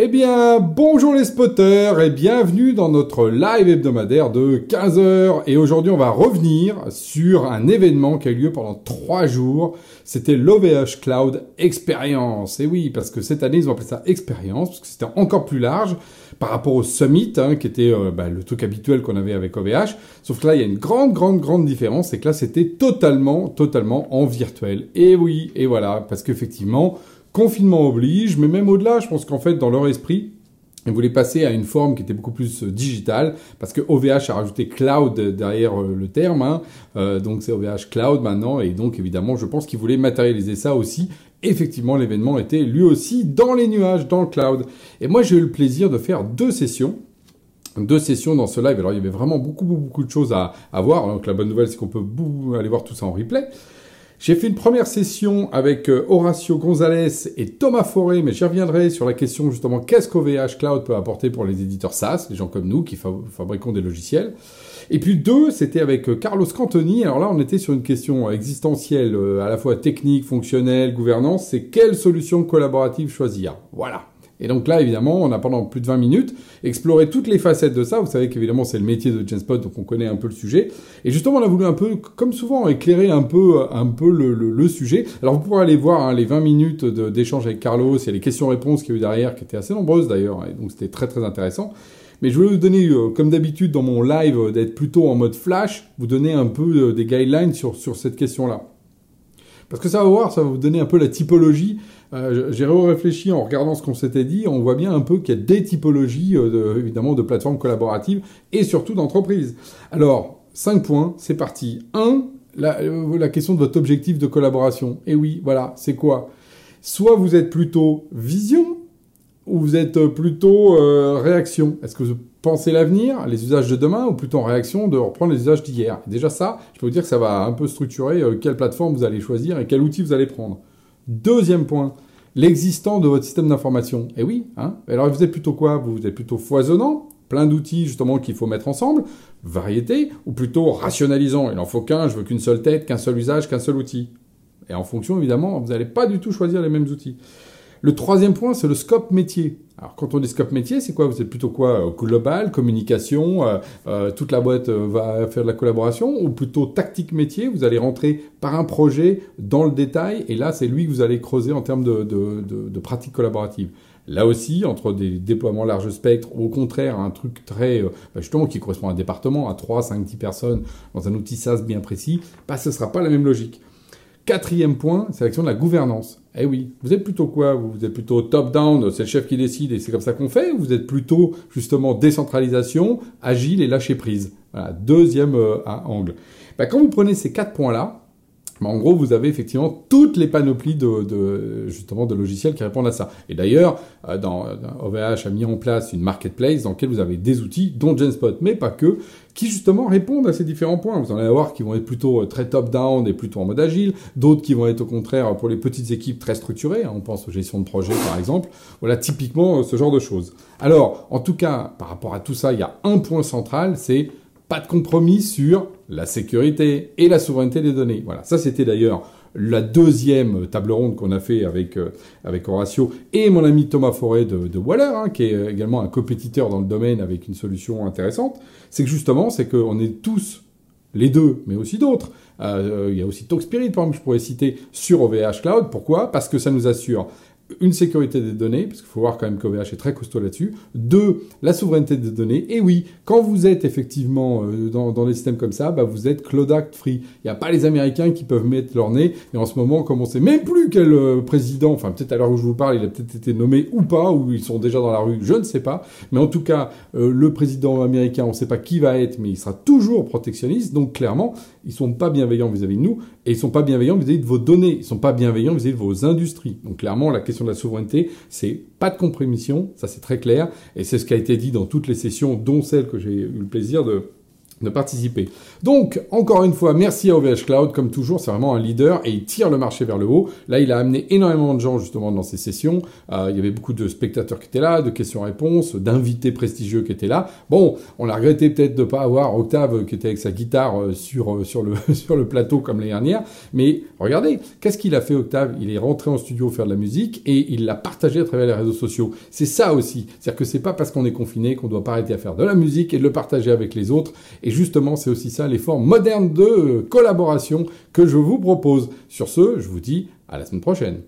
Eh bien, bonjour les spotters et bienvenue dans notre live hebdomadaire de 15h. Et aujourd'hui, on va revenir sur un événement qui a eu lieu pendant 3 jours. C'était l'OVH Cloud Experience. Et oui, parce que cette année, ils ont appelé ça Experience, parce que c'était encore plus large par rapport au Summit, hein, qui était euh, bah, le truc habituel qu'on avait avec OVH. Sauf que là, il y a une grande, grande, grande différence, c'est que là, c'était totalement, totalement en virtuel. Et oui, et voilà, parce qu'effectivement, Confinement oblige, mais même au-delà, je pense qu'en fait, dans leur esprit, ils voulaient passer à une forme qui était beaucoup plus euh, digitale, parce que OVH a rajouté cloud derrière euh, le terme, hein. euh, donc c'est OVH cloud maintenant, et donc évidemment, je pense qu'ils voulaient matérialiser ça aussi. Effectivement, l'événement était lui aussi dans les nuages, dans le cloud. Et moi, j'ai eu le plaisir de faire deux sessions deux sessions dans ce live. Alors il y avait vraiment beaucoup beaucoup, de choses à, à voir. Donc la bonne nouvelle c'est qu'on peut aller voir tout ça en replay. J'ai fait une première session avec euh, Horacio Gonzalez et Thomas Forêt, mais j'y reviendrai sur la question justement qu'est-ce qu'OVH Cloud peut apporter pour les éditeurs SaaS, les gens comme nous qui fabriquons des logiciels. Et puis deux, c'était avec euh, Carlos Cantoni. Alors là, on était sur une question existentielle, euh, à la fois technique, fonctionnelle, gouvernance. C'est quelle solution collaborative choisir? Voilà. Et donc là, évidemment, on a pendant plus de 20 minutes exploré toutes les facettes de ça. Vous savez qu'évidemment, c'est le métier de Genspot, donc on connaît un peu le sujet. Et justement, on a voulu un peu, comme souvent, éclairer un peu, un peu le, le, sujet. Alors, vous pourrez aller voir hein, les 20 minutes d'échange avec Carlos et les questions-réponses qu'il y a eu derrière, qui étaient assez nombreuses d'ailleurs. Et donc, c'était très, très intéressant. Mais je voulais vous donner, euh, comme d'habitude dans mon live, euh, d'être plutôt en mode flash, vous donner un peu euh, des guidelines sur, sur cette question-là. Parce que ça va voir, ça va vous donner un peu la typologie. Euh, J'ai réfléchi en regardant ce qu'on s'était dit. On voit bien un peu qu'il y a des typologies, euh, de, évidemment, de plateformes collaboratives et surtout d'entreprises. Alors, 5 points, c'est parti. 1. La, euh, question de votre objectif de collaboration. Et oui, voilà, c'est quoi? Soit vous êtes plutôt vision, ou vous êtes plutôt réaction Est-ce que vous pensez l'avenir, les usages de demain, ou plutôt en réaction de reprendre les usages d'hier Déjà ça, je peux vous dire que ça va un peu structurer euh, quelle plateforme vous allez choisir et quel outil vous allez prendre. Deuxième point, l'existant de votre système d'information. Et eh oui, hein alors vous êtes plutôt quoi? Vous êtes plutôt foisonnant plein d'outils justement qu'il faut mettre ensemble, variété, ou plutôt rationalisant. Il n'en faut qu'un, je veux qu'une seule tête, qu'un seul usage, qu'un seul outil. Et en fonction, évidemment, vous n'allez pas du tout choisir les mêmes outils. Le troisième point, c'est le scope métier. Alors quand on dit scope métier, c'est quoi? Vous êtes plutôt quoi euh, Global, communication, euh, euh, toute la boîte va faire de la collaboration, ou plutôt tactique métier, vous allez rentrer par un projet dans le détail, et là c'est lui que vous allez creuser en termes de, de, de, pratiques collaboratives. Là aussi, entre des déploiements large spectre, au contraire, un truc très, bah, justement, qui correspond à un département, à 3, 5, 10 personnes, dans un outil SaaS bien précis, bah, ce ne sera pas la même logique. Quatrième point, c'est l'action de la gouvernance. Eh oui, vous êtes plutôt quoi Vous? Êtes plutôt top-down, c'est le chef qui décide et c'est comme ça qu'on fait Ou vous êtes plutôt justement décentralisation, agile et lâcher prise? Voilà, deuxième euh, angle. Bah, quand vous prenez ces quatre points-là, bah, en gros, vous avez effectivement toutes les panoplies de, justement de logiciels qui répondent à ça. Et d'ailleurs, euh, OVH a mis en place une marketplace dans laquelle vous avez des outils, dont Genspot, mais pas que, qui justement répondent à ces différents points. Vous en allez voir qui vont être plutôt euh, très top-down et plutôt en mode agile, d'autres qui vont être au contraire pour les petites équipes très structurées. Hein. On pense aux gestions de projet par exemple. Voilà typiquement euh, ce genre de choses. Alors, en tout cas, par rapport à tout ça, il y a un point central, c'est pas de compromis sur la sécurité et la souveraineté des données. Voilà, ça c'était d'ailleurs la deuxième table ronde qu'on a fait avec, euh, avec Horatio et mon ami Thomas Forêt de, Waller, hein, qui est également un compétiteur dans le domaine avec une solution intéressante, c'est que justement, c'est qu'on est tous les deux, mais aussi d'autres. Euh, il y a aussi Talkspirit, par exemple, je pourrais citer, sur OVH Cloud. Pourquoi? Parce que ça nous assure une sécurité des données, parce qu'il faut voir quand même qu'OVH est très costaud là-dessus. Deux, la souveraineté des données. Et oui, quand vous êtes effectivement euh, dans, dans, des systèmes comme ça, bah vous êtes Cloud Act free. Il n'y a pas les Américains qui peuvent mettre leur nez. Et en ce moment, comme on sait même plus quel euh, président, enfin peut-être à l'heure où je vous parle, il a peut-être été nommé ou pas, ou ils sont déjà dans la rue, je ne sais pas. Mais en tout cas, euh, le président américain, on ne sait pas qui va être, mais il sera toujours protectionniste. Donc clairement, ils sont pas bienveillants vis-à-vis de nous, et ils sont pas bienveillants vis-à-vis de vos données. Ils sont pas bienveillants vis-à-vis de vos industries. Donc clairement, la question de la souveraineté, c'est pas de compromission, ça c'est très clair, et c'est ce qui a été dit dans toutes les sessions, dont celle que j'ai eu le plaisir de, de participer. Donc, encore une fois, merci à OVH Cloud, comme toujours, c'est vraiment un leader et il tire le marché vers le haut. Là, il a amené énormément de gens justement dans ces sessions. Euh, il y avait beaucoup de spectateurs qui étaient là, de questions-réponses, d'invités prestigieux qui étaient là. Bon, on a regretté peut-être de ne pas avoir Octave qui était avec sa guitare euh, sur, euh, sur, le, sur le plateau comme l'année dernière. Mais regardez, qu'est-ce qu'il a fait Octave? Il est rentré en studio faire de la musique et il l'a partagé à travers les réseaux sociaux. C'est ça aussi. C'est-à-dire que c'est pas parce qu'on est confiné qu'on doit pas arrêter à faire de la musique et de le partager avec les autres. Justement, c'est aussi ça les formes modernes de collaboration que je vous propose. Sur ce, je vous dis à la semaine prochaine.